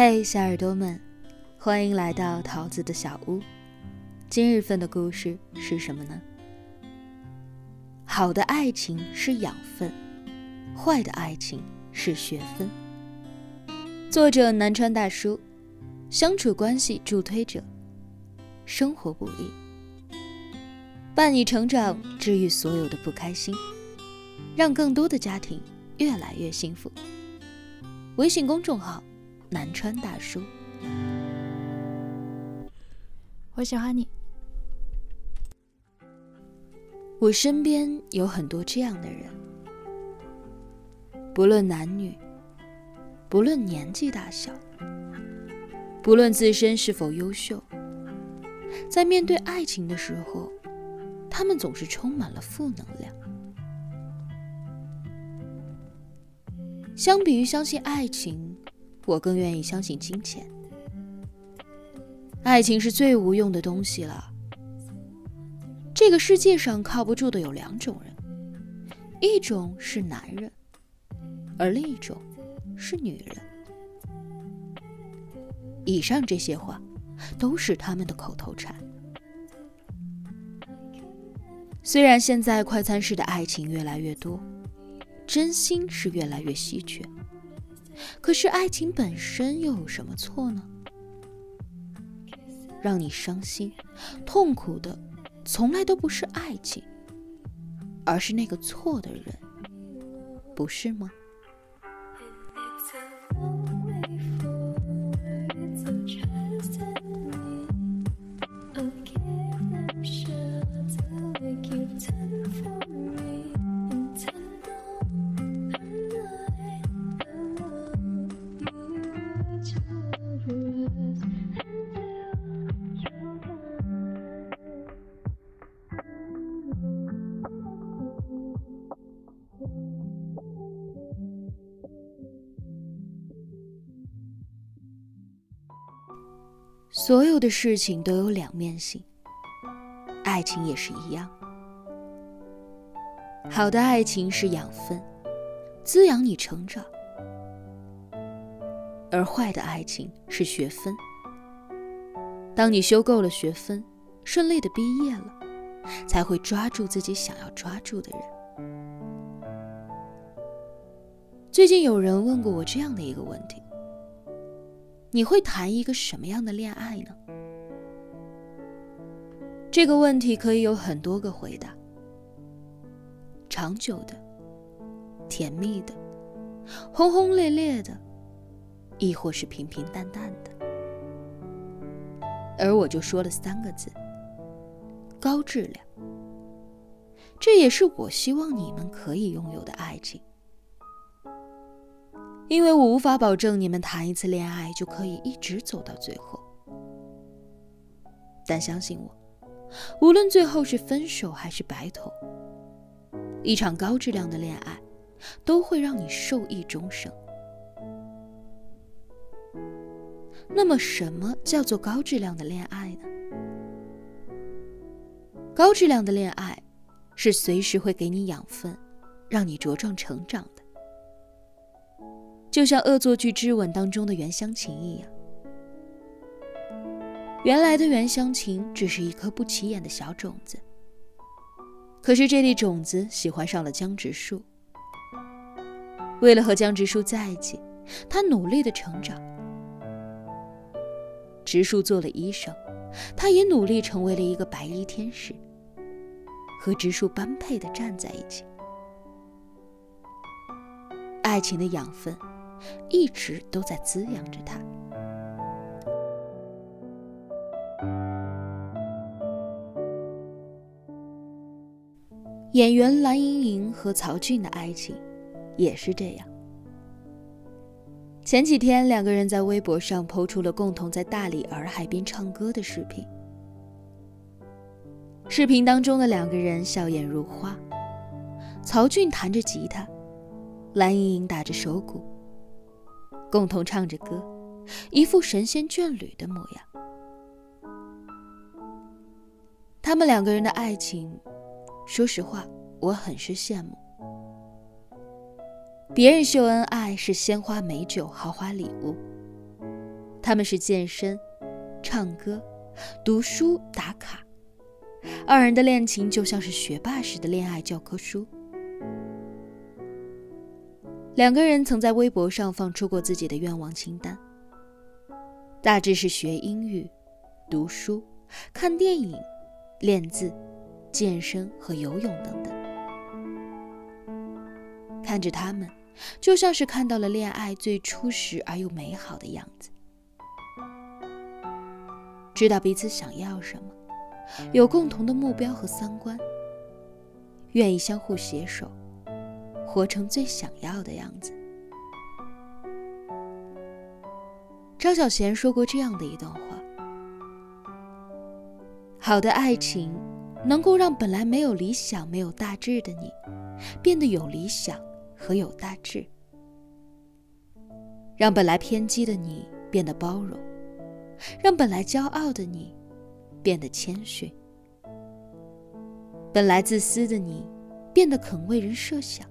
嘿，小耳朵们，欢迎来到桃子的小屋。今日份的故事是什么呢？好的爱情是养分，坏的爱情是学分。作者南川大叔，相处关系助推者。生活不易，伴你成长，治愈所有的不开心，让更多的家庭越来越幸福。微信公众号。南川大叔，我喜欢你。我身边有很多这样的人，不论男女，不论年纪大小，不论自身是否优秀，在面对爱情的时候，他们总是充满了负能量。相比于相信爱情。我更愿意相信金钱。爱情是最无用的东西了。这个世界上靠不住的有两种人，一种是男人，而另一种是女人。以上这些话都是他们的口头禅。虽然现在快餐式的爱情越来越多，真心是越来越稀缺。可是爱情本身又有什么错呢？让你伤心、痛苦的，从来都不是爱情，而是那个错的人，不是吗？所有的事情都有两面性，爱情也是一样。好的爱情是养分，滋养你成长；而坏的爱情是学分。当你修够了学分，顺利的毕业了，才会抓住自己想要抓住的人。最近有人问过我这样的一个问题。你会谈一个什么样的恋爱呢？这个问题可以有很多个回答：长久的、甜蜜的、轰轰烈烈的，亦或是平平淡淡的。而我就说了三个字：高质量。这也是我希望你们可以拥有的爱情。因为我无法保证你们谈一次恋爱就可以一直走到最后，但相信我，无论最后是分手还是白头，一场高质量的恋爱都会让你受益终生。那么，什么叫做高质量的恋爱呢？高质量的恋爱是随时会给你养分，让你茁壮成长的。就像恶作剧之吻当中的袁湘琴一样，原来的袁湘琴只是一颗不起眼的小种子，可是这粒种子喜欢上了江直树。为了和江直树在一起，他努力的成长。直树做了医生，他也努力成为了一个白衣天使，和直树般配的站在一起。爱情的养分。一直都在滋养着他。演员蓝盈莹和曹骏的爱情也是这样。前几天，两个人在微博上抛出了共同在大理洱海边唱歌的视频。视频当中的两个人笑颜如花，曹骏弹着吉他，蓝盈莹打着手鼓。共同唱着歌，一副神仙眷侣的模样。他们两个人的爱情，说实话，我很是羡慕。别人秀恩爱是鲜花美酒、豪华礼物，他们是健身、唱歌、读书、打卡。二人的恋情就像是学霸式的恋爱教科书。两个人曾在微博上放出过自己的愿望清单，大致是学英语、读书、看电影、练字、健身和游泳等等。看着他们，就像是看到了恋爱最初时而又美好的样子，知道彼此想要什么。有共同的目标和三观，愿意相互携手，活成最想要的样子。张小娴说过这样的一段话：好的爱情能够让本来没有理想、没有大志的你，变得有理想和有大志；让本来偏激的你变得包容；让本来骄傲的你。变得谦逊，本来自私的你，变得肯为人设想；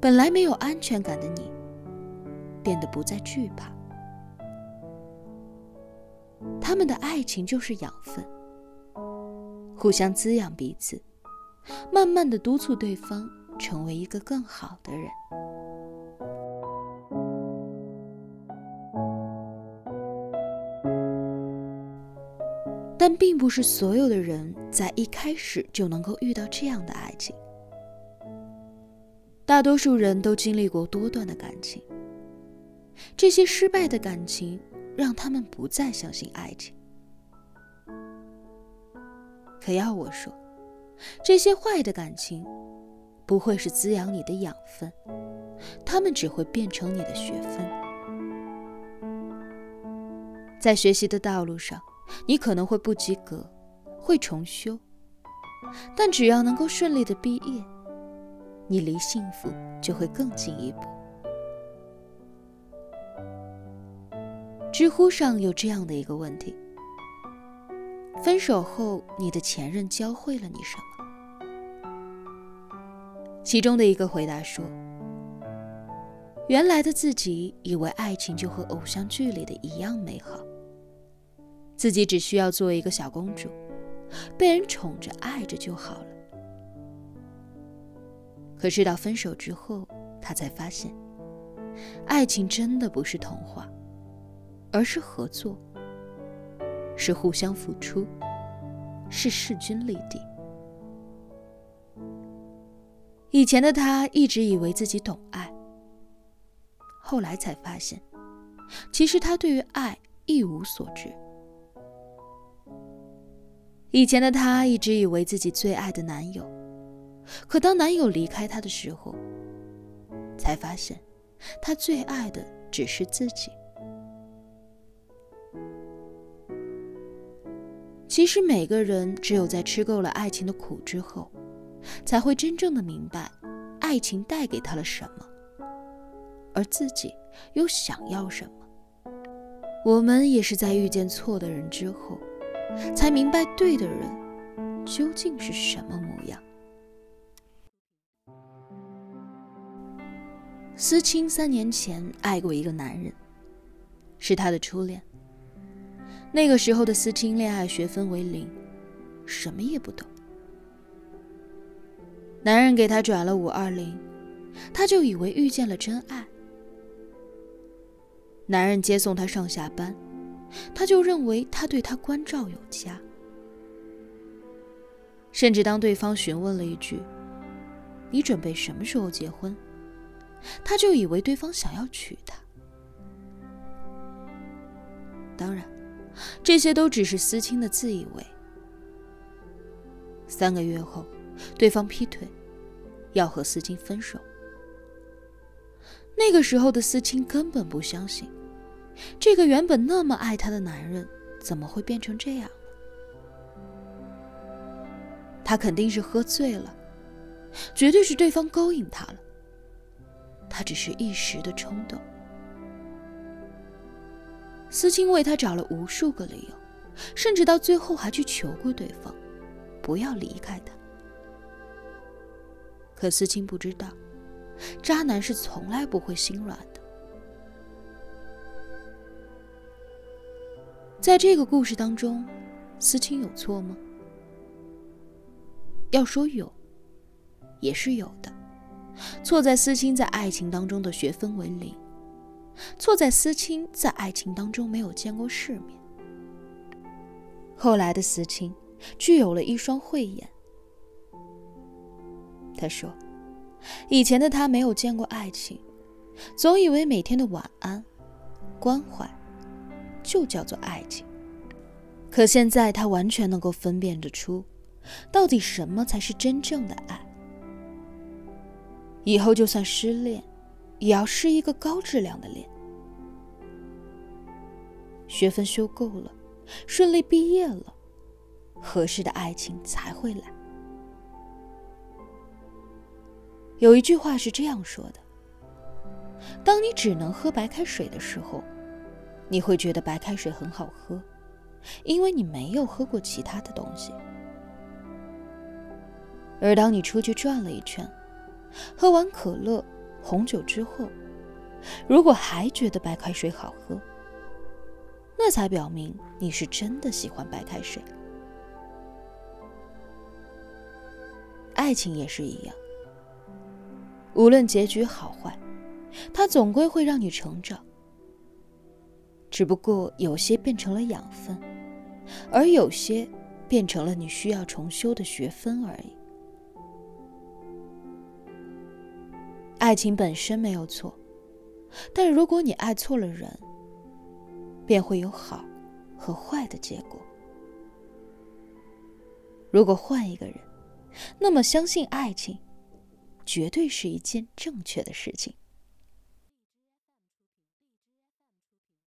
本来没有安全感的你，变得不再惧怕。他们的爱情就是养分，互相滋养彼此，慢慢的督促对方成为一个更好的人。但并不是所有的人在一开始就能够遇到这样的爱情。大多数人都经历过多段的感情，这些失败的感情让他们不再相信爱情。可要我说，这些坏的感情不会是滋养你的养分，他们只会变成你的学分。在学习的道路上。你可能会不及格，会重修，但只要能够顺利的毕业，你离幸福就会更进一步。知乎上有这样的一个问题：分手后，你的前任教会了你什么？其中的一个回答说：“原来的自己以为爱情就和偶像剧里的一样美好。”自己只需要做一个小公主，被人宠着、爱着就好了。可是到分手之后，他才发现，爱情真的不是童话，而是合作，是互相付出，是势均力敌。以前的他一直以为自己懂爱，后来才发现，其实他对于爱一无所知。以前的他一直以为自己最爱的男友，可当男友离开她的时候，才发现，她最爱的只是自己。其实每个人只有在吃够了爱情的苦之后，才会真正的明白，爱情带给他了什么，而自己又想要什么。我们也是在遇见错的人之后。才明白对的人究竟是什么模样。思清三年前爱过一个男人，是他的初恋。那个时候的思清恋爱学分为零，什么也不懂。男人给他转了五二零，他就以为遇见了真爱。男人接送他上下班。他就认为他对他关照有加，甚至当对方询问了一句：“你准备什么时候结婚？”他就以为对方想要娶她。当然，这些都只是思清的自以为。三个月后，对方劈腿，要和思清分手。那个时候的思清根本不相信。这个原本那么爱她的男人，怎么会变成这样？他肯定是喝醉了，绝对是对方勾引他了。他只是一时的冲动。思清为他找了无数个理由，甚至到最后还去求过对方，不要离开他。可思清不知道，渣男是从来不会心软的。在这个故事当中，思清有错吗？要说有，也是有的。错在思清在爱情当中的学分为零，错在思清在爱情当中没有见过世面。后来的思清具有了一双慧眼。他说：“以前的他没有见过爱情，总以为每天的晚安、关怀就叫做爱情。可现在他完全能够分辨得出，到底什么才是真正的爱。以后就算失恋，也要是一个高质量的恋。学分修够了，顺利毕业了，合适的爱情才会来。”有一句话是这样说的：当你只能喝白开水的时候，你会觉得白开水很好喝，因为你没有喝过其他的东西；而当你出去转了一圈，喝完可乐、红酒之后，如果还觉得白开水好喝，那才表明你是真的喜欢白开水。爱情也是一样。无论结局好坏，它总归会让你成长。只不过有些变成了养分，而有些变成了你需要重修的学分而已。爱情本身没有错，但如果你爱错了人，便会有好和坏的结果。如果换一个人，那么相信爱情。绝对是一件正确的事情。